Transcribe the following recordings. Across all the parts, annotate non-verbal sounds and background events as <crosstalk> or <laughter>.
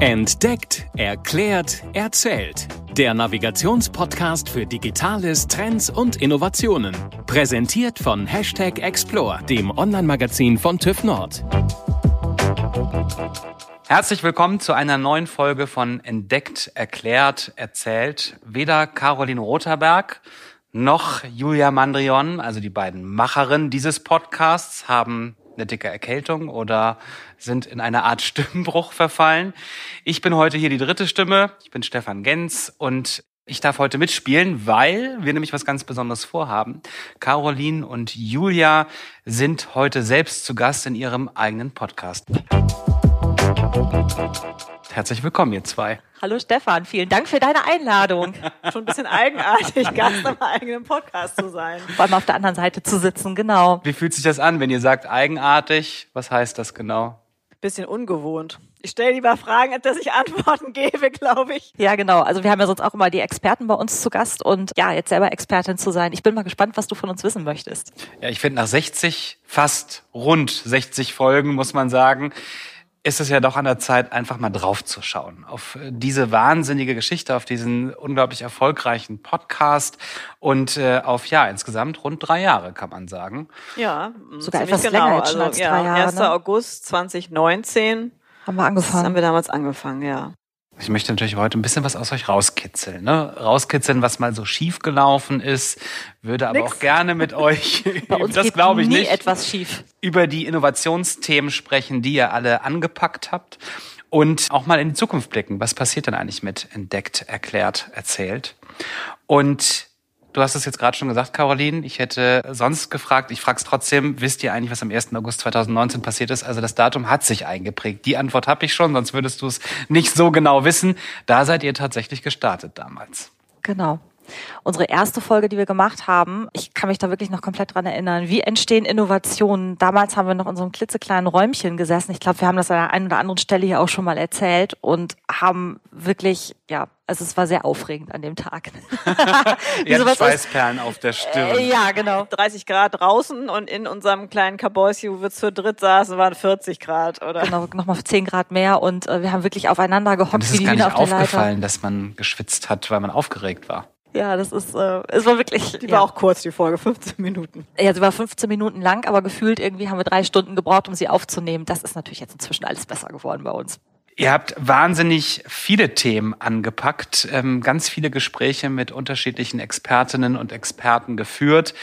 Entdeckt, erklärt, erzählt. Der Navigationspodcast für Digitales, Trends und Innovationen. Präsentiert von Hashtag Explore, dem Online-Magazin von TÜV Nord. Herzlich willkommen zu einer neuen Folge von Entdeckt, erklärt, erzählt. Weder Caroline Rotherberg noch Julia Mandrion, also die beiden Macherinnen dieses Podcasts, haben eine dicke Erkältung oder sind in eine Art <laughs> Stimmbruch verfallen. Ich bin heute hier die dritte Stimme. Ich bin Stefan Genz und ich darf heute mitspielen, weil wir nämlich was ganz Besonderes vorhaben. Caroline und Julia sind heute selbst zu Gast in ihrem eigenen Podcast. Herzlich willkommen, ihr zwei. Hallo Stefan, vielen Dank für deine Einladung. Schon ein bisschen eigenartig, <laughs> Gast im eigenen Podcast zu sein. Vor allem auf der anderen Seite zu sitzen, genau. Wie fühlt sich das an, wenn ihr sagt eigenartig? Was heißt das genau? Bisschen ungewohnt. Ich stelle lieber Fragen, als dass ich Antworten gebe, glaube ich. Ja, genau. Also wir haben ja sonst auch immer die Experten bei uns zu Gast und ja, jetzt selber Expertin zu sein. Ich bin mal gespannt, was du von uns wissen möchtest. Ja, ich finde nach 60, fast rund 60 Folgen, muss man sagen, ist es ja doch an der Zeit, einfach mal draufzuschauen auf äh, diese wahnsinnige Geschichte, auf diesen unglaublich erfolgreichen Podcast und äh, auf ja insgesamt rund drei Jahre kann man sagen. Ja, sogar etwas genau. länger jetzt schon als also, drei Jahre. 1. Ne? August 2019 haben wir angefangen. haben wir damals angefangen, ja. Ich möchte natürlich heute ein bisschen was aus euch rauskitzeln. Ne? Rauskitzeln, was mal so schief gelaufen ist. Würde aber Nix. auch gerne mit euch, <laughs> Bei uns <laughs> das glaube ich nie nicht, etwas schief. über die Innovationsthemen sprechen, die ihr alle angepackt habt. Und auch mal in die Zukunft blicken. Was passiert denn eigentlich mit entdeckt, erklärt, erzählt? Und Du hast es jetzt gerade schon gesagt, Caroline. Ich hätte sonst gefragt, ich frage es trotzdem, wisst ihr eigentlich, was am 1. August 2019 passiert ist? Also das Datum hat sich eingeprägt. Die Antwort habe ich schon, sonst würdest du es nicht so genau wissen. Da seid ihr tatsächlich gestartet damals. Genau. Unsere erste Folge, die wir gemacht haben, ich kann mich da wirklich noch komplett dran erinnern. Wie entstehen Innovationen? Damals haben wir noch in so einem klitzekleinen Räumchen gesessen. Ich glaube, wir haben das an der einen oder anderen Stelle hier auch schon mal erzählt und haben wirklich, ja, also es war sehr aufregend an dem Tag. Wie <laughs> ja, Schweißperlen auf der Stirn. Äh, ja, genau. 30 Grad draußen und in unserem kleinen Kabäuschen, wo wir zu dritt saßen, waren 40 Grad, oder? Genau, nochmal 10 Grad mehr und äh, wir haben wirklich aufeinander gehockt. Und es ist gar nicht aufgefallen, dass man geschwitzt hat, weil man aufgeregt war. Ja, das ist, äh, es war wirklich. Die ja. war auch kurz, die Folge, <laughs> 15 Minuten. Ja, sie war 15 Minuten lang, aber gefühlt irgendwie haben wir drei Stunden gebraucht, um sie aufzunehmen. Das ist natürlich jetzt inzwischen alles besser geworden bei uns. Ihr habt wahnsinnig viele Themen angepackt, ähm, ganz viele Gespräche mit unterschiedlichen Expertinnen und Experten geführt.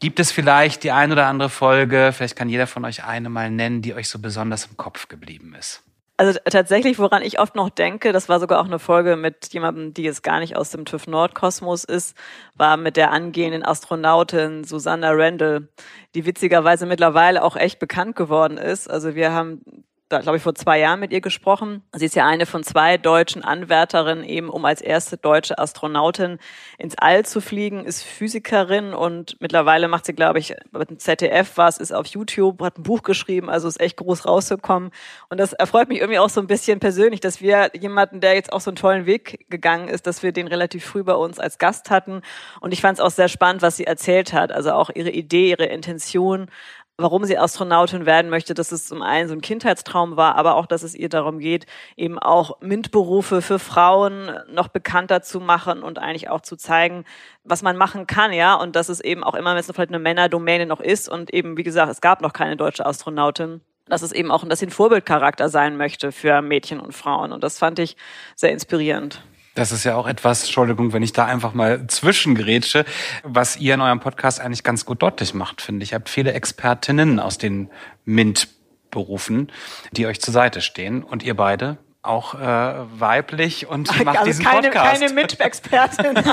Gibt es vielleicht die ein oder andere Folge, vielleicht kann jeder von euch eine mal nennen, die euch so besonders im Kopf geblieben ist? Also tatsächlich, woran ich oft noch denke, das war sogar auch eine Folge mit jemandem, die jetzt gar nicht aus dem TÜV Nordkosmos ist, war mit der angehenden Astronautin Susanna Randall, die witzigerweise mittlerweile auch echt bekannt geworden ist. Also wir haben da glaube ich vor zwei Jahren mit ihr gesprochen. Sie ist ja eine von zwei deutschen Anwärterinnen eben, um als erste deutsche Astronautin ins All zu fliegen, ist Physikerin und mittlerweile macht sie, glaube ich, mit dem ZDF was, ist auf YouTube, hat ein Buch geschrieben, also ist echt groß rausgekommen. Und das erfreut mich irgendwie auch so ein bisschen persönlich, dass wir jemanden, der jetzt auch so einen tollen Weg gegangen ist, dass wir den relativ früh bei uns als Gast hatten. Und ich fand es auch sehr spannend, was sie erzählt hat. Also auch ihre Idee, ihre Intention, warum sie Astronautin werden möchte, dass es zum einen so ein Kindheitstraum war, aber auch, dass es ihr darum geht, eben auch MINT-Berufe für Frauen noch bekannter zu machen und eigentlich auch zu zeigen, was man machen kann, ja, und dass es eben auch immer, wenn es vielleicht eine Männerdomäne noch ist und eben, wie gesagt, es gab noch keine deutsche Astronautin, dass es eben auch, dass sie ein Vorbildcharakter sein möchte für Mädchen und Frauen. Und das fand ich sehr inspirierend. Das ist ja auch etwas, Entschuldigung, wenn ich da einfach mal zwischengrätsche, was ihr in eurem Podcast eigentlich ganz gut deutlich macht, finde ich. Ihr habt viele Expertinnen aus den MINT-Berufen, die euch zur Seite stehen. Und ihr beide auch äh, weiblich und macht also diesen keine, Podcast. Keine MINT-Expertin. <laughs>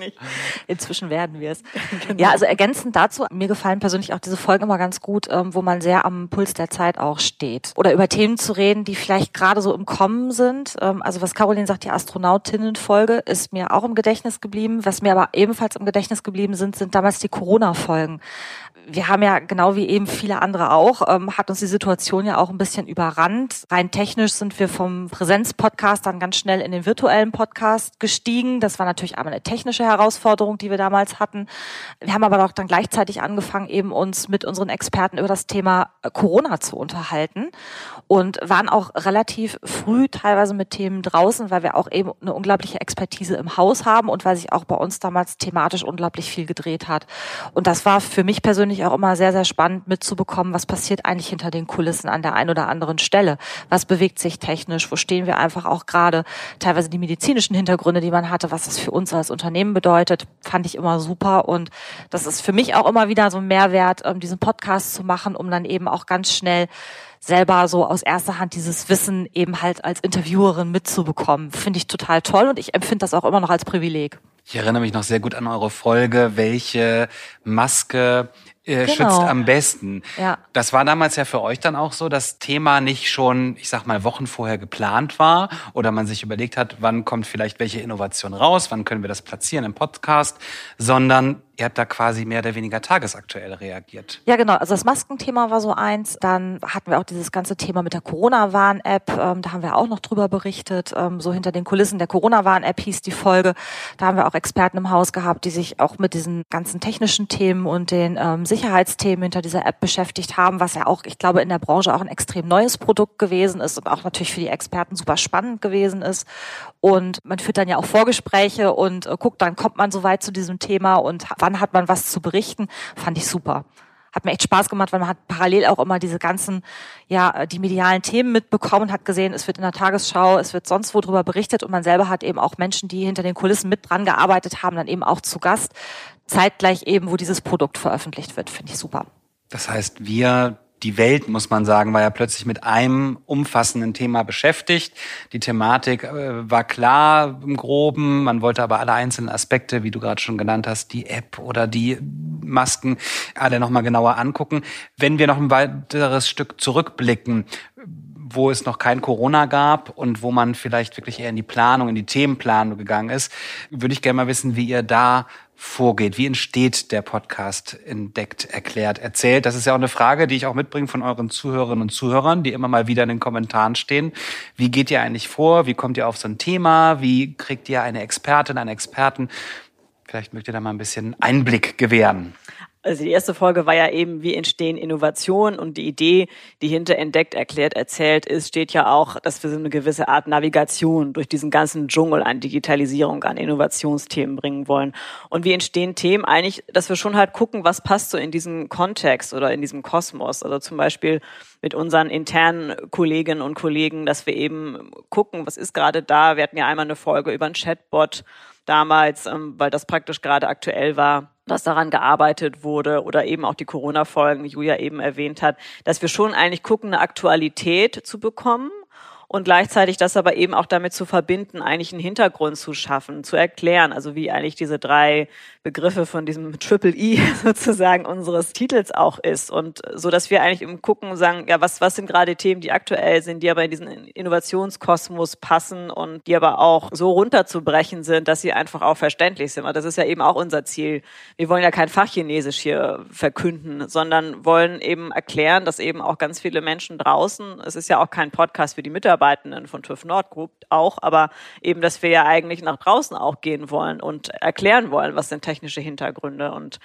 nicht. Inzwischen werden wir es. Genau. Ja, also ergänzend dazu, mir gefallen persönlich auch diese Folgen immer ganz gut, ähm, wo man sehr am Puls der Zeit auch steht. Oder über Themen zu reden, die vielleicht gerade so im Kommen sind. Ähm, also was Caroline sagt, die Astronautinnen-Folge ist mir auch im Gedächtnis geblieben. Was mir aber ebenfalls im Gedächtnis geblieben sind, sind damals die Corona-Folgen wir haben ja genau wie eben viele andere auch, ähm, hat uns die Situation ja auch ein bisschen überrannt. Rein technisch technisch sind wir vom Präsenz-Podcast dann ganz schnell in den virtuellen Podcast gestiegen. Das war natürlich einmal eine technische Herausforderung, die wir damals hatten. Wir haben aber auch dann gleichzeitig angefangen, eben uns mit unseren Experten über das Thema Corona zu unterhalten und waren auch relativ früh teilweise mit Themen draußen, weil wir auch eben eine unglaubliche Expertise im Haus haben und weil sich auch bei uns damals thematisch unglaublich viel gedreht hat. Und das war für mich persönlich auch immer sehr, sehr spannend mitzubekommen, was passiert eigentlich hinter den Kulissen an der einen oder anderen Stelle. Was sich technisch? Wo stehen wir einfach auch gerade? Teilweise die medizinischen Hintergründe, die man hatte, was das für uns als Unternehmen bedeutet, fand ich immer super. Und das ist für mich auch immer wieder so ein Mehrwert, ähm, diesen Podcast zu machen, um dann eben auch ganz schnell selber so aus erster Hand dieses Wissen eben halt als Interviewerin mitzubekommen. Finde ich total toll und ich empfinde das auch immer noch als Privileg. Ich erinnere mich noch sehr gut an eure Folge, welche Maske äh, genau. schützt am besten. Ja. Das war damals ja für euch dann auch so, dass Thema nicht schon, ich sag mal, Wochen vorher geplant war oder man sich überlegt hat, wann kommt vielleicht welche Innovation raus, wann können wir das platzieren im Podcast, sondern ihr habt da quasi mehr oder weniger tagesaktuell reagiert. Ja, genau. Also das Maskenthema war so eins. Dann hatten wir auch dieses ganze Thema mit der Corona-Warn-App. Ähm, da haben wir auch noch drüber berichtet. Ähm, so hinter den Kulissen der Corona-Warn-App hieß die Folge. Da haben wir auch Experten im Haus gehabt, die sich auch mit diesen ganzen technischen Themen und den ähm, Sicherheitsthemen hinter dieser App beschäftigt haben, was ja auch, ich glaube, in der Branche auch ein extrem neues Produkt gewesen ist und auch natürlich für die Experten super spannend gewesen ist. Und man führt dann ja auch Vorgespräche und äh, guckt, dann kommt man so weit zu diesem Thema und wann hat man was zu berichten, fand ich super. Hat mir echt Spaß gemacht, weil man hat parallel auch immer diese ganzen, ja, die medialen Themen mitbekommen hat gesehen, es wird in der Tagesschau, es wird sonst wo drüber berichtet und man selber hat eben auch Menschen, die hinter den Kulissen mit dran gearbeitet haben, dann eben auch zu Gast, zeitgleich eben, wo dieses Produkt veröffentlicht wird, finde ich super. Das heißt, wir die Welt, muss man sagen, war ja plötzlich mit einem umfassenden Thema beschäftigt. Die Thematik äh, war klar im Groben, man wollte aber alle einzelnen Aspekte, wie du gerade schon genannt hast, die App oder die Masken, alle nochmal genauer angucken. Wenn wir noch ein weiteres Stück zurückblicken, wo es noch kein Corona gab und wo man vielleicht wirklich eher in die Planung, in die Themenplanung gegangen ist, würde ich gerne mal wissen, wie ihr da vorgeht. Wie entsteht der Podcast entdeckt, erklärt, erzählt? Das ist ja auch eine Frage, die ich auch mitbringe von euren Zuhörerinnen und Zuhörern, die immer mal wieder in den Kommentaren stehen. Wie geht ihr eigentlich vor? Wie kommt ihr auf so ein Thema? Wie kriegt ihr eine Expertin, einen Experten? Vielleicht mögt ihr da mal ein bisschen Einblick gewähren. Also die erste Folge war ja eben, wie entstehen Innovationen und die Idee, die hinter entdeckt, erklärt, erzählt ist, steht ja auch, dass wir so eine gewisse Art Navigation durch diesen ganzen Dschungel an Digitalisierung, an Innovationsthemen bringen wollen. Und wie entstehen Themen eigentlich, dass wir schon halt gucken, was passt so in diesem Kontext oder in diesem Kosmos. Also zum Beispiel mit unseren internen Kolleginnen und Kollegen, dass wir eben gucken, was ist gerade da. Wir hatten ja einmal eine Folge über einen Chatbot damals, ähm, weil das praktisch gerade aktuell war dass daran gearbeitet wurde oder eben auch die Corona-Folgen, die Julia eben erwähnt hat, dass wir schon eigentlich gucken, eine Aktualität zu bekommen und gleichzeitig das aber eben auch damit zu verbinden, eigentlich einen Hintergrund zu schaffen, zu erklären, also wie eigentlich diese drei Begriffe von diesem <laughs> Triple E <laughs> sozusagen unseres Titels auch ist und so, dass wir eigentlich im Gucken sagen, ja, was, was sind gerade Themen, die aktuell sind, die aber in diesen Innovationskosmos passen und die aber auch so runterzubrechen sind, dass sie einfach auch verständlich sind. Und das ist ja eben auch unser Ziel. Wir wollen ja kein Fachchinesisch hier verkünden, sondern wollen eben erklären, dass eben auch ganz viele Menschen draußen, es ist ja auch kein Podcast für die Mitarbeiter, Mitarbeitenden von TÜV Nord Group auch, aber eben, dass wir ja eigentlich nach draußen auch gehen wollen und erklären wollen, was sind technische Hintergründe und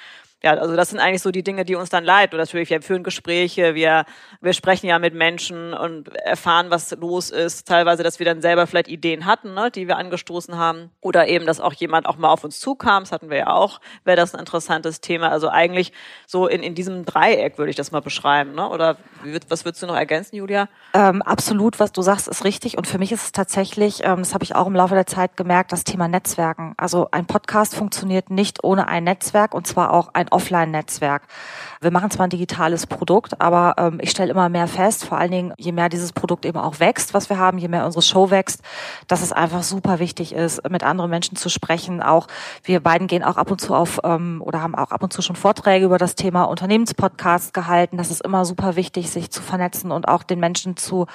ja, also das sind eigentlich so die Dinge, die uns dann leid. Und natürlich, wir führen Gespräche, wir, wir sprechen ja mit Menschen und erfahren, was los ist. Teilweise, dass wir dann selber vielleicht Ideen hatten, ne, die wir angestoßen haben. Oder eben, dass auch jemand auch mal auf uns zukam. Das hatten wir ja auch. Wäre das ein interessantes Thema. Also eigentlich so in, in diesem Dreieck würde ich das mal beschreiben. Ne? Oder was würdest du noch ergänzen, Julia? Ähm, absolut, was du sagst, ist richtig. Und für mich ist es tatsächlich, ähm, das habe ich auch im Laufe der Zeit gemerkt, das Thema Netzwerken. Also ein Podcast funktioniert nicht ohne ein Netzwerk und zwar auch ein Offline-Netzwerk. Wir machen zwar ein digitales Produkt, aber ähm, ich stelle immer mehr fest, vor allen Dingen, je mehr dieses Produkt eben auch wächst, was wir haben, je mehr unsere Show wächst, dass es einfach super wichtig ist, mit anderen Menschen zu sprechen. Auch wir beiden gehen auch ab und zu auf ähm, oder haben auch ab und zu schon Vorträge über das Thema Unternehmenspodcast gehalten. Das ist immer super wichtig, sich zu vernetzen und auch den Menschen zu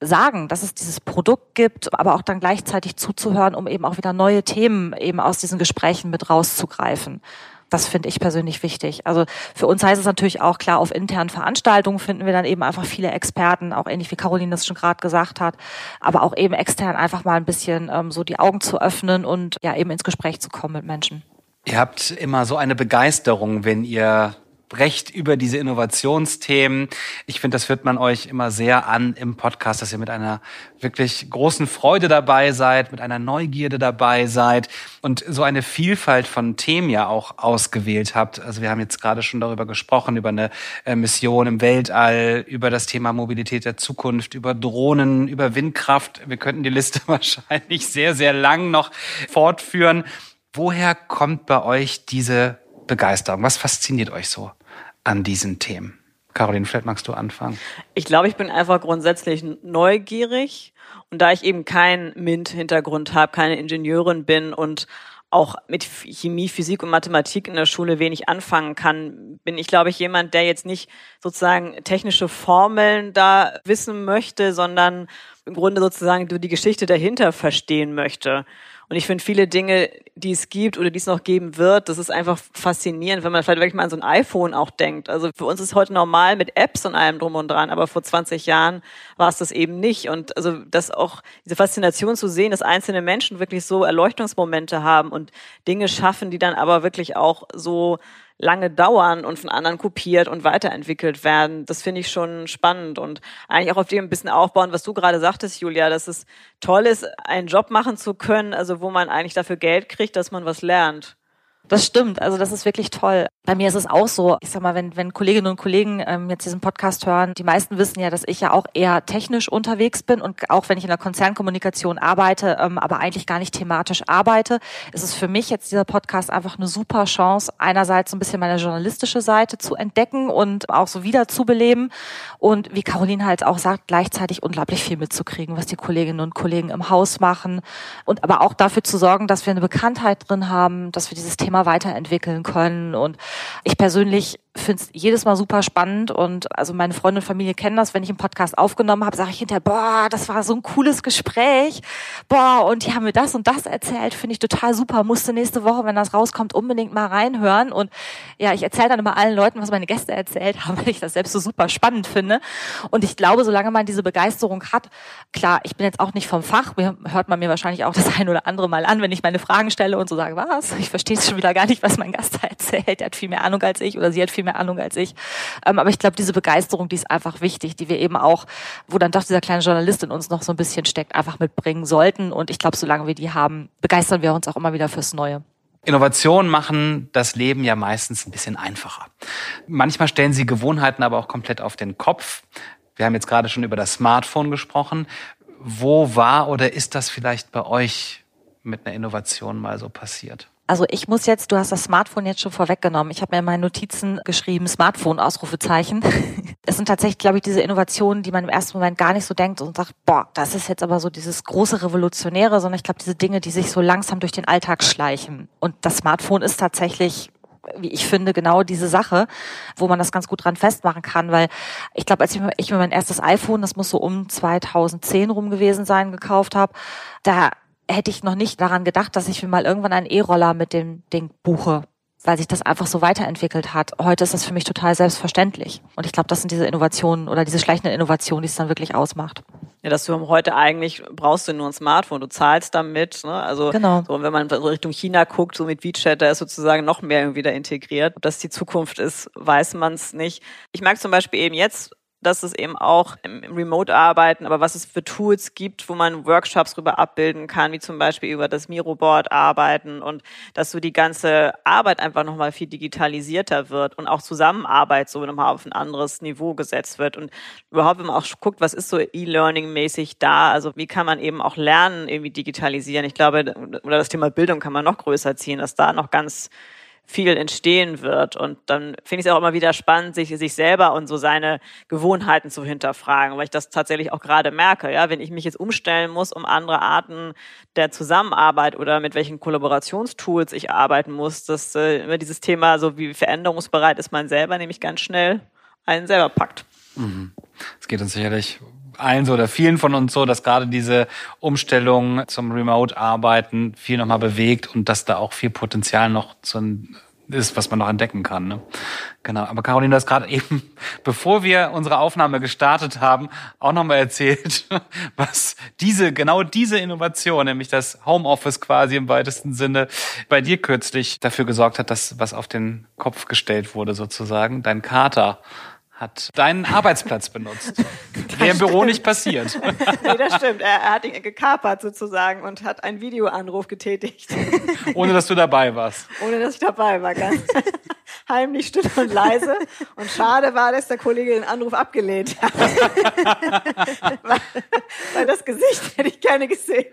sagen, dass es dieses Produkt gibt, aber auch dann gleichzeitig zuzuhören, um eben auch wieder neue Themen eben aus diesen Gesprächen mit rauszugreifen. Das finde ich persönlich wichtig. Also für uns heißt es natürlich auch klar, auf internen Veranstaltungen finden wir dann eben einfach viele Experten, auch ähnlich wie Caroline das schon gerade gesagt hat, aber auch eben extern einfach mal ein bisschen ähm, so die Augen zu öffnen und ja eben ins Gespräch zu kommen mit Menschen. Ihr habt immer so eine Begeisterung, wenn ihr sprecht über diese Innovationsthemen. Ich finde, das wird man euch immer sehr an im Podcast, dass ihr mit einer wirklich großen Freude dabei seid, mit einer Neugierde dabei seid und so eine Vielfalt von Themen ja auch ausgewählt habt. Also wir haben jetzt gerade schon darüber gesprochen, über eine äh, Mission im Weltall, über das Thema Mobilität der Zukunft, über Drohnen, über Windkraft. Wir könnten die Liste <laughs> wahrscheinlich sehr, sehr lang noch fortführen. Woher kommt bei euch diese Begeisterung? Was fasziniert euch so? An diesen Themen? Caroline, vielleicht magst du anfangen. Ich glaube, ich bin einfach grundsätzlich neugierig. Und da ich eben keinen MINT-Hintergrund habe, keine Ingenieurin bin und auch mit Chemie, Physik und Mathematik in der Schule wenig anfangen kann, bin ich, glaube ich, jemand, der jetzt nicht sozusagen technische Formeln da wissen möchte, sondern im Grunde sozusagen die Geschichte dahinter verstehen möchte. Und ich finde viele Dinge, die es gibt oder die es noch geben wird, das ist einfach faszinierend, wenn man vielleicht wirklich mal an so ein iPhone auch denkt. Also für uns ist heute normal mit Apps und allem drum und dran, aber vor 20 Jahren war es das eben nicht. Und also das auch, diese Faszination zu sehen, dass einzelne Menschen wirklich so Erleuchtungsmomente haben und Dinge schaffen, die dann aber wirklich auch so lange dauern und von anderen kopiert und weiterentwickelt werden. Das finde ich schon spannend und eigentlich auch auf dem ein bisschen aufbauen, was du gerade sagtest, Julia, dass es toll ist, einen Job machen zu können, also wo man eigentlich dafür Geld kriegt, dass man was lernt. Das stimmt, also das ist wirklich toll. Bei mir ist es auch so, ich sag mal, wenn, wenn Kolleginnen und Kollegen ähm, jetzt diesen Podcast hören, die meisten wissen ja, dass ich ja auch eher technisch unterwegs bin und auch wenn ich in der Konzernkommunikation arbeite, ähm, aber eigentlich gar nicht thematisch arbeite, ist es für mich jetzt dieser Podcast einfach eine super Chance, einerseits ein bisschen meine journalistische Seite zu entdecken und auch so wieder zu beleben und wie Caroline halt auch sagt, gleichzeitig unglaublich viel mitzukriegen, was die Kolleginnen und Kollegen im Haus machen. Und aber auch dafür zu sorgen, dass wir eine Bekanntheit drin haben, dass wir dieses Thema weiterentwickeln können. Und ich persönlich finde es jedes Mal super spannend und also meine Freunde und Familie kennen das, wenn ich einen Podcast aufgenommen habe, sage ich hinterher, boah, das war so ein cooles Gespräch, boah, und die haben mir das und das erzählt, finde ich total super, musste nächste Woche, wenn das rauskommt, unbedingt mal reinhören. Und ja, ich erzähle dann immer allen Leuten, was meine Gäste erzählt haben, <laughs> weil ich das selbst so super spannend finde. Und ich glaube, solange man diese Begeisterung hat, klar, ich bin jetzt auch nicht vom Fach, hört man mir wahrscheinlich auch das ein oder andere Mal an, wenn ich meine Fragen stelle und so sage, was, ich verstehe es schon wieder gar nicht, was mein Gast da erzählt, der hat viel mehr Ahnung als ich oder sie hat viel mehr mehr Ahnung als ich. Ähm, aber ich glaube, diese Begeisterung, die ist einfach wichtig, die wir eben auch, wo dann doch dieser kleine Journalist in uns noch so ein bisschen steckt, einfach mitbringen sollten. Und ich glaube, solange wir die haben, begeistern wir uns auch immer wieder fürs Neue. Innovationen machen das Leben ja meistens ein bisschen einfacher. Manchmal stellen sie Gewohnheiten aber auch komplett auf den Kopf. Wir haben jetzt gerade schon über das Smartphone gesprochen. Wo war oder ist das vielleicht bei euch mit einer Innovation mal so passiert? Also ich muss jetzt, du hast das Smartphone jetzt schon vorweggenommen. Ich habe mir in meinen Notizen geschrieben, Smartphone, Ausrufezeichen. <laughs> Es sind tatsächlich, glaube ich, diese Innovationen, die man im ersten Moment gar nicht so denkt und sagt, boah, das ist jetzt aber so dieses große Revolutionäre, sondern ich glaube, diese Dinge, die sich so langsam durch den Alltag schleichen. Und das Smartphone ist tatsächlich wie ich finde, genau diese Sache, wo man das ganz gut dran festmachen kann, weil ich glaube, als ich mir, ich mir mein erstes iPhone, das muss so um 2010 rum gewesen sein, gekauft habe, da hätte ich noch nicht daran gedacht, dass ich mir mal irgendwann einen E-Roller mit dem Ding buche, weil sich das einfach so weiterentwickelt hat. Heute ist das für mich total selbstverständlich. Und ich glaube, das sind diese Innovationen oder diese schleichenden Innovationen, die es dann wirklich ausmacht. Ja, dass du heute eigentlich brauchst du nur ein Smartphone, du zahlst damit. Ne? Also genau. so, wenn man Richtung China guckt, so mit WeChat, da ist sozusagen noch mehr irgendwie da integriert. Ob das die Zukunft ist, weiß man es nicht. Ich merke zum Beispiel eben jetzt dass es eben auch im, Remote-Arbeiten, aber was es für Tools gibt, wo man Workshops rüber abbilden kann, wie zum Beispiel über das Miro-Board arbeiten und dass so die ganze Arbeit einfach nochmal viel digitalisierter wird und auch Zusammenarbeit so nochmal auf ein anderes Niveau gesetzt wird und überhaupt, wenn man auch guckt, was ist so E-Learning-mäßig da, also wie kann man eben auch Lernen irgendwie digitalisieren. Ich glaube, oder das Thema Bildung kann man noch größer ziehen, dass da noch ganz viel entstehen wird. Und dann finde ich es auch immer wieder spannend, sich, sich selber und so seine Gewohnheiten zu hinterfragen, weil ich das tatsächlich auch gerade merke. Ja, wenn ich mich jetzt umstellen muss, um andere Arten der Zusammenarbeit oder mit welchen Kollaborationstools ich arbeiten muss, dass äh, immer dieses Thema, so wie veränderungsbereit ist man selber, nämlich ganz schnell einen selber packt. Es mhm. geht uns sicherlich allen so oder vielen von uns so, dass gerade diese Umstellung zum Remote-Arbeiten viel nochmal bewegt und dass da auch viel Potenzial noch zu ist, was man noch entdecken kann. Ne? Genau. Aber Caroline, du hast gerade <laughs> eben, bevor wir unsere Aufnahme gestartet haben, auch nochmal erzählt, <laughs> was diese, genau diese Innovation, nämlich das Homeoffice quasi im weitesten Sinne, bei dir kürzlich dafür gesorgt hat, dass was auf den Kopf gestellt wurde sozusagen. Dein Kater hat deinen Arbeitsplatz benutzt. <laughs> Wäre im Büro nicht passiert. <laughs> nee, das stimmt. Er, er, hat ihn gekapert sozusagen und hat einen Videoanruf getätigt. Ohne dass du dabei warst. <laughs> Ohne dass ich dabei war, ganz heimlich still und leise. Und schade war, dass der Kollege den Anruf abgelehnt hat. weil, <laughs> weil das Gesicht hätte ich gerne gesehen.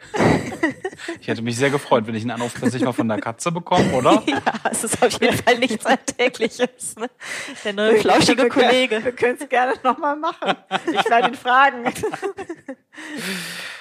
Ich hätte mich sehr gefreut, wenn ich einen Anruf plötzlich mal von der Katze bekomme, oder? <laughs> Ja, es ist auf jeden Fall nichts Alltägliches. Ne? Der neue flauschige Kollege. Wir können es gerne nochmal machen. Ich werde ihn fragen. <laughs>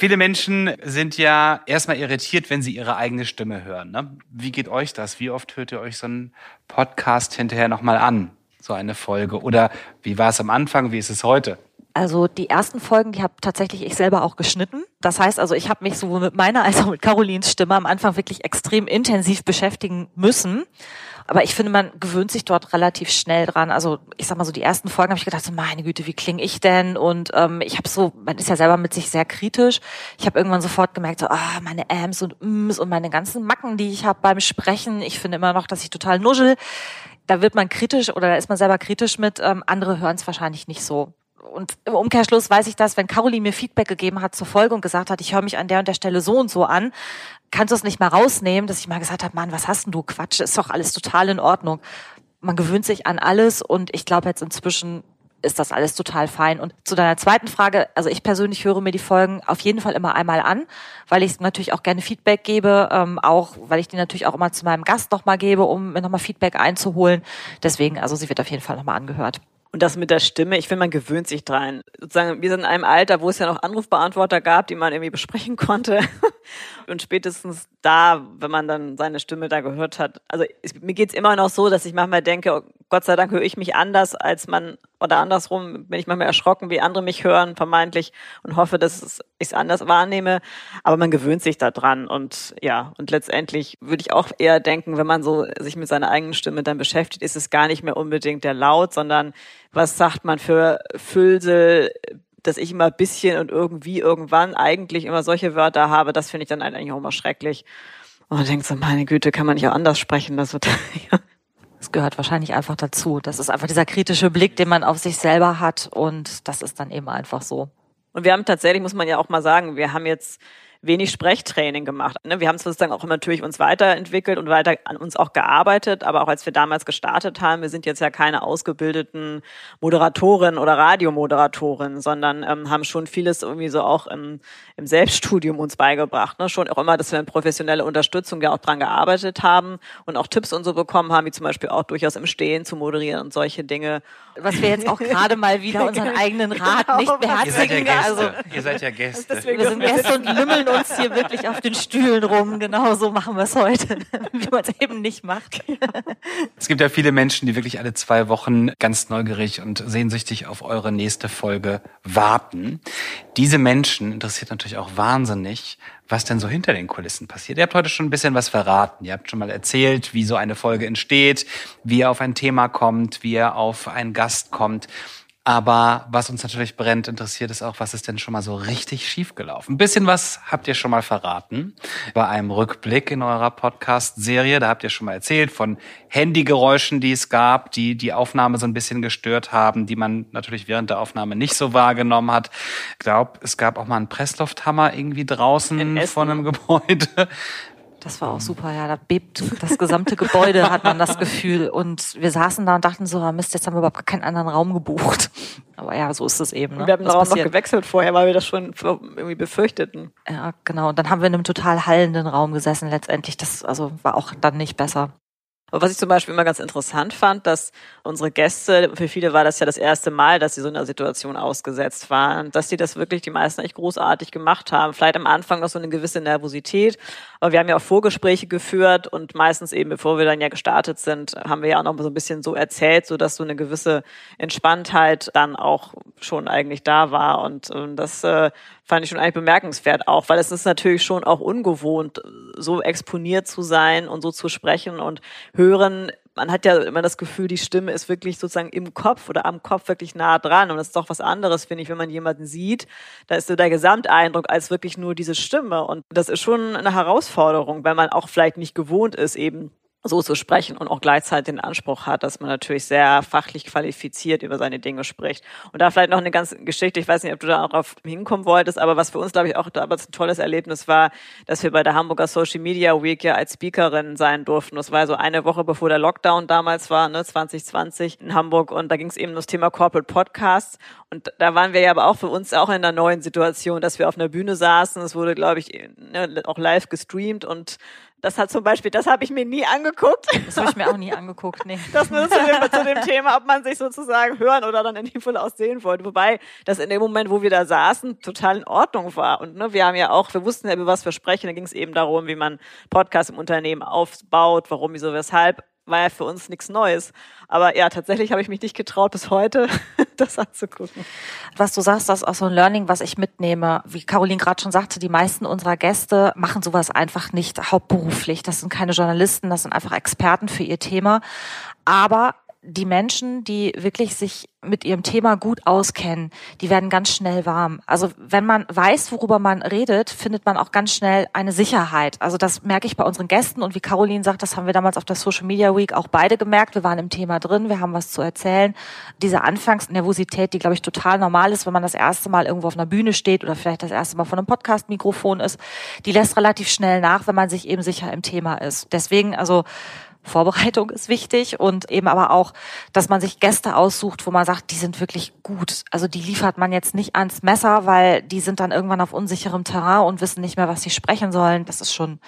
Viele Menschen sind ja erstmal irritiert, wenn sie ihre eigene Stimme hören. Ne? Wie geht euch das? Wie oft hört ihr euch so einen Podcast hinterher nochmal an? So eine Folge? Oder wie war es am Anfang? Wie ist es heute? Also die ersten Folgen, die habe tatsächlich ich selber auch geschnitten. Das heißt also, ich habe mich sowohl mit meiner <laughs> als auch mit Carolins Stimme am Anfang wirklich extrem intensiv beschäftigen müssen. Aber ich finde, man gewöhnt sich dort relativ schnell dran. Also ich sag mal so, die ersten Folgen habe ich gedacht, so meine Güte, wie klinge ich denn? Und ähm, ich habe so, man ist ja selber mit sich sehr kritisch. Ich habe irgendwann sofort gemerkt, so, ah, meine Ams und Ms und meine ganzen Macken, die ich habe beim Sprechen. Ich finde immer noch, dass ich total nuschel. Da wird man kritisch oder da ist man selber kritisch mit. Ähm, andere hören es wahrscheinlich nicht so und im Umkehrschluss weiß ich das, wenn Caroline mir Feedback gegeben hat zur Folge und gesagt hat, ich höre mich an der und der Stelle so und so an, kannst du es nicht mal rausnehmen, dass ich mal gesagt habe, Mann, was hast denn du? Quatsch, ist doch alles total in Ordnung. Man gewöhnt sich an alles und ich glaube jetzt inzwischen ist das alles total fein. Und zu deiner zweiten Frage, also ich persönlich höre mir die Folgen auf jeden Fall immer einmal an, weil ich natürlich auch gerne Feedback gebe, ähm, auch weil ich die natürlich auch immer zu meinem Gast nochmal gebe, um mir nochmal Feedback einzuholen. Deswegen, also sie wird auf jeden Fall nochmal angehört. Und das mit der Stimme, ich finde, man gewöhnt sich dran. Sozusagen, wir sind in einem Alter, wo es ja noch Anrufbeantworter gab, die man irgendwie besprechen konnte. <laughs> Und spätestens da, wenn man dann seine Stimme da gehört hat, also es, mir geht's immer noch so, dass ich manchmal denke, oh, Gott sei Dank höre ich mich anders, als man, oder andersrum bin ich manchmal erschrocken, wie andere mich hören, vermeintlich, und hoffe, dass ich es anders wahrnehme. Aber man gewöhnt sich da dran. Und ja, und letztendlich würde ich auch eher denken, wenn man so sich mit seiner eigenen Stimme dann beschäftigt, ist es gar nicht mehr unbedingt der Laut, sondern was sagt man für Füllsel, dass ich immer bisschen und irgendwie irgendwann eigentlich immer solche Wörter habe, das finde ich dann eigentlich auch immer schrecklich. Und man denkt so, meine Güte, kann man nicht auch anders sprechen? Das wird, ja. <laughs> Es gehört wahrscheinlich einfach dazu. Das ist einfach dieser kritische Blick, den man auf sich selber hat und das ist dann eben einfach so. Und wir haben tatsächlich, muss man ja auch mal sagen, wir haben jetzt wenig Sprechtraining gemacht. Ne? Wir haben sozusagen auch natürlich uns weiterentwickelt und weiter an uns auch gearbeitet, aber auch als wir damals gestartet haben, wir sind jetzt ja keine ausgebildeten Moderatoren oder Radiomoderatoren, sondern ähm, haben schon vieles irgendwie so auch im, im Selbststudium uns beigebracht. Ne? Schon auch immer, dass wir in professionelle Unterstützung ja auch dran gearbeitet haben und auch Tipps und so bekommen haben, wie zum Beispiel auch durchaus im Stehen zu moderieren und solche Dinge. Was wir jetzt auch gerade mal wieder unseren eigenen Rat genau, nicht beherzigen. Ihr seid ja Gäste. Also, ihr seid ja Gäste. wir sind Gäste und lümmeln uns hier wirklich auf den Stühlen rum. Genau so machen wir es heute, <laughs> wie man es eben nicht macht. Es gibt ja viele Menschen, die wirklich alle zwei Wochen ganz neugierig und sehnsüchtig auf eure nächste Folge warten. Diese Menschen interessiert natürlich auch wahnsinnig, was denn so hinter den Kulissen passiert. Ihr habt heute schon ein bisschen was verraten. Ihr habt schon mal erzählt, wie so eine Folge entsteht, wie ihr auf ein Thema kommt, wie ihr auf einen Gast kommt. Aber was uns natürlich brennt interessiert, ist auch, was ist denn schon mal so richtig schiefgelaufen? Ein bisschen was habt ihr schon mal verraten bei einem Rückblick in eurer Podcast-Serie. Da habt ihr schon mal erzählt von Handygeräuschen, die es gab, die die Aufnahme so ein bisschen gestört haben, die man natürlich während der Aufnahme nicht so wahrgenommen hat. Ich glaube, es gab auch mal einen Presslufthammer irgendwie draußen von einem Gebäude. Das war auch super, ja. Da bebt das gesamte Gebäude, hat man das Gefühl. Und wir saßen da und dachten so, ah, Mist, jetzt haben wir überhaupt keinen anderen Raum gebucht. Aber ja, so ist es eben. Ne? Wir haben den Raum passiert. noch gewechselt vorher, weil wir das schon irgendwie befürchteten. Ja, genau. Und dann haben wir in einem total hallenden Raum gesessen letztendlich. Das also war auch dann nicht besser. Aber was ich zum Beispiel immer ganz interessant fand, dass unsere Gäste, für viele war das ja das erste Mal, dass sie so in einer Situation ausgesetzt waren, dass sie das wirklich die meisten echt großartig gemacht haben. Vielleicht am Anfang noch so eine gewisse Nervosität, aber wir haben ja auch Vorgespräche geführt und meistens eben, bevor wir dann ja gestartet sind, haben wir ja auch noch so ein bisschen so erzählt, so dass so eine gewisse Entspanntheit dann auch schon eigentlich da war und, und das äh, fand ich schon eigentlich bemerkenswert auch, weil es ist natürlich schon auch ungewohnt, so exponiert zu sein und so zu sprechen und hören. Man hat ja immer das Gefühl, die Stimme ist wirklich sozusagen im Kopf oder am Kopf wirklich nah dran. Und das ist doch was anderes, finde ich, wenn man jemanden sieht. Da ist so der Gesamteindruck als wirklich nur diese Stimme. Und das ist schon eine Herausforderung, weil man auch vielleicht nicht gewohnt ist, eben so zu sprechen und auch gleichzeitig den Anspruch hat, dass man natürlich sehr fachlich qualifiziert über seine Dinge spricht. Und da vielleicht noch eine ganze Geschichte, ich weiß nicht, ob du da darauf hinkommen wolltest, aber was für uns, glaube ich, auch damals ein tolles Erlebnis war, dass wir bei der Hamburger Social Media Week ja als Speakerin sein durften. Das war so eine Woche bevor der Lockdown damals war, ne, 2020 in Hamburg. Und da ging es eben um das Thema Corporate Podcasts. Und da waren wir ja aber auch für uns auch in einer neuen Situation, dass wir auf einer Bühne saßen. Es wurde, glaube ich, ne, auch live gestreamt und das hat zum Beispiel, das habe ich mir nie angeguckt. Das habe ich mir auch nie angeguckt, nee. Das nur zu dem, zu dem <laughs> Thema, ob man sich sozusagen hören oder dann in dem Fall auch sehen wollte. Wobei das in dem Moment, wo wir da saßen, total in Ordnung war. Und ne, wir haben ja auch, wir wussten ja, über was wir sprechen. Da ging es eben darum, wie man Podcasts im Unternehmen aufbaut, warum, wieso, weshalb war ja für uns nichts Neues. Aber ja, tatsächlich habe ich mich nicht getraut, bis heute <laughs> das anzugucken. Was du sagst, das ist auch so ein Learning, was ich mitnehme. Wie Caroline gerade schon sagte, die meisten unserer Gäste machen sowas einfach nicht hauptberuflich. Das sind keine Journalisten, das sind einfach Experten für ihr Thema. Aber die Menschen, die wirklich sich mit ihrem Thema gut auskennen, die werden ganz schnell warm. Also wenn man weiß, worüber man redet, findet man auch ganz schnell eine Sicherheit. Also das merke ich bei unseren Gästen und wie Caroline sagt, das haben wir damals auf der Social Media Week auch beide gemerkt. Wir waren im Thema drin, wir haben was zu erzählen. Diese Anfangsnervosität, die glaube ich total normal ist, wenn man das erste Mal irgendwo auf einer Bühne steht oder vielleicht das erste Mal vor einem Podcast-Mikrofon ist, die lässt relativ schnell nach, wenn man sich eben sicher im Thema ist. Deswegen also Vorbereitung ist wichtig und eben aber auch, dass man sich Gäste aussucht, wo man sagt, die sind wirklich gut. Also die liefert man jetzt nicht ans Messer, weil die sind dann irgendwann auf unsicherem Terrain und wissen nicht mehr, was sie sprechen sollen. Das ist schon,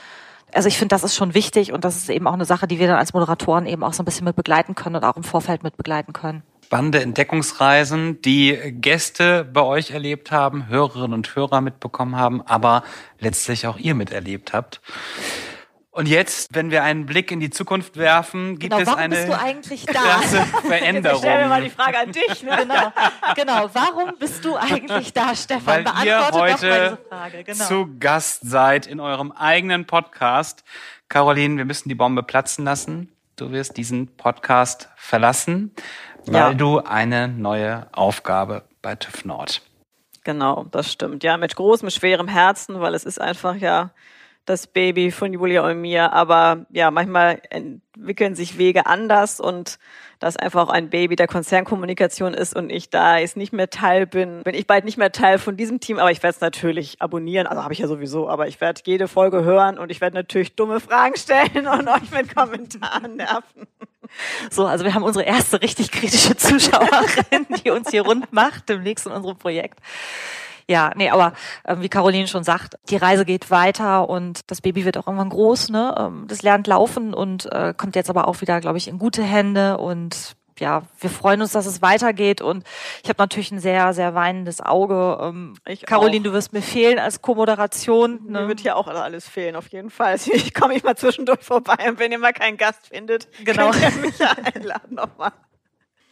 also ich finde, das ist schon wichtig und das ist eben auch eine Sache, die wir dann als Moderatoren eben auch so ein bisschen mit begleiten können und auch im Vorfeld mit begleiten können. Spannende Entdeckungsreisen, die Gäste bei euch erlebt haben, Hörerinnen und Hörer mitbekommen haben, aber letztlich auch ihr miterlebt habt. Und jetzt, wenn wir einen Blick in die Zukunft werfen, gibt genau, es eine bist du eigentlich da? krasse Veränderung. <laughs> Stellen wir mal die Frage an dich. Ne? Genau, genau. Warum bist du eigentlich da, Stefan? Weil ihr Beantworte doch mal heute diese Frage. Genau. zu Gast seid in eurem eigenen Podcast. Caroline, wir müssen die Bombe platzen lassen. Du wirst diesen Podcast verlassen, weil Ja. du eine neue Aufgabe bei TÜV Nord. Genau, das stimmt. Ja, mit großem, schwerem Herzen, weil es ist einfach ja das Baby von Julia und mir. Aber ja, manchmal entwickeln sich Wege anders und das einfach auch ein Baby der Konzernkommunikation ist und ich da jetzt nicht mehr Teil bin, bin ich bald nicht mehr Teil von diesem Team, aber ich werde es natürlich abonnieren, also habe ich ja sowieso, aber ich werde jede Folge hören und ich werde natürlich dumme Fragen stellen und euch mit Kommentaren nerven. So, also wir haben unsere erste richtig kritische Zuschauerin, die uns hier rund macht, demnächst in unserem Projekt. Ja, nee, aber äh, wie Caroline schon sagt, die Reise geht weiter und das Baby wird auch irgendwann groß, ne? Ähm, das lernt laufen und äh, kommt jetzt aber auch wieder, glaube ich, in gute Hände und ja, wir freuen uns, dass es weitergeht und ich habe natürlich ein sehr, sehr weinendes Auge. Ähm, Ich Caroline, auch. du wirst mir fehlen als Co-Moderation. Mir Ne? wird hier auch alles fehlen, auf jeden Fall. <laughs> Ich komme ich mal zwischendurch vorbei und wenn ihr mal keinen Gast findet, Genau. könnt ihr mich ja einladen nochmal.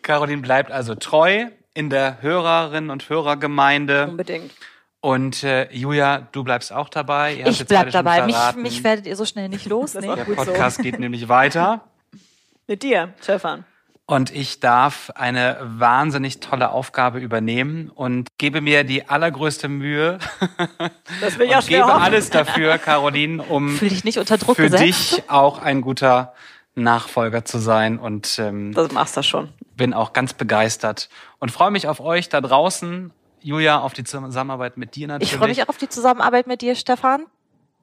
Caroline bleibt also treu in der Hörerinnen und Hörergemeinde. Unbedingt. Und äh, Julia, du bleibst auch dabei. Ihr Ich bleib dabei. Mich, mich werdet ihr so schnell nicht los. <laughs> Nee. Der Gut so. Podcast geht nämlich weiter. <laughs> Mit dir, Stefan. Und ich darf eine wahnsinnig tolle Aufgabe übernehmen und gebe mir die allergrößte Mühe <laughs> Das will ich auch und schwer gebe hoffen. alles dafür, Caroline, um Fühl dich nicht unter Druck für gesetzt. dich auch ein guter Nachfolger zu sein. Und ähm, Das machst du schon. bin auch ganz begeistert und freue mich auf euch da draußen. Julia, auf die Zusammenarbeit mit dir natürlich. Ich freue mich auch auf die Zusammenarbeit mit dir, Stefan.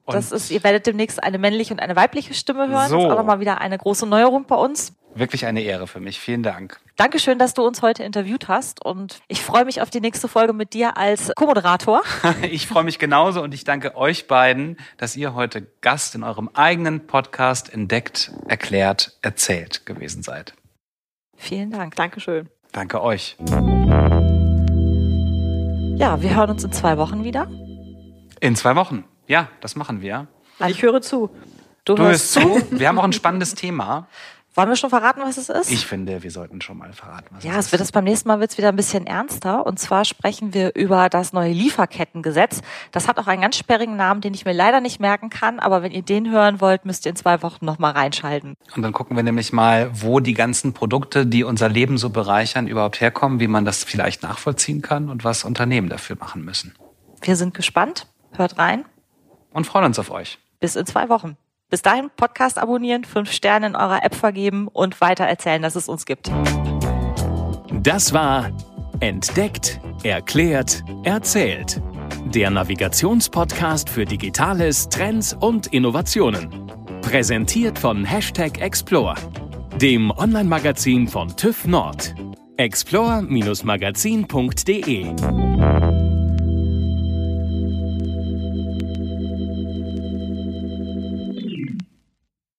Das ist, ihr werdet demnächst eine männliche und eine weibliche Stimme hören. So. Das ist auch nochmal wieder eine große Neuerung bei uns. Wirklich eine Ehre für mich. Vielen Dank. Dankeschön, dass du uns heute interviewt hast und ich freue mich auf die nächste Folge mit dir als Co-Moderator. <laughs> Ich freue mich genauso und ich danke euch beiden, dass ihr heute Gast in eurem eigenen Podcast entdeckt, erklärt, erzählt gewesen seid. Vielen Dank. Dankeschön. Danke euch. Ja, wir hören uns in zwei Wochen wieder. In zwei Wochen. Ja, das machen wir. Ich höre zu. Du, Du hörst hörst zu. Wir haben auch ein spannendes Thema. <laughs> Wollen wir schon verraten, was es ist? Ich finde, wir sollten schon mal verraten, was ja, es es wird ist. das beim nächsten Mal wird es wieder ein bisschen ernster. Und zwar sprechen wir über das neue Lieferkettengesetz. Das hat auch einen ganz sperrigen Namen, den ich mir leider nicht merken kann. Aber wenn ihr den hören wollt, müsst ihr in zwei Wochen nochmal reinschalten. Und dann gucken wir nämlich mal, wo die ganzen Produkte, die unser Leben so bereichern, überhaupt herkommen, wie man das vielleicht nachvollziehen kann und was Unternehmen dafür machen müssen. Wir sind gespannt. Hört rein. Und freuen uns auf euch. Bis in zwei Wochen. Bis dahin Podcast abonnieren, fünf Sterne in eurer App vergeben und weiter erzählen, dass es uns gibt. Das war Entdeckt, Erklärt, Erzählt. Der Navigationspodcast für Digitales, Trends und Innovationen. Präsentiert von Hashtag Explore, dem Online-Magazin von TÜV Nord. explore-magazin.de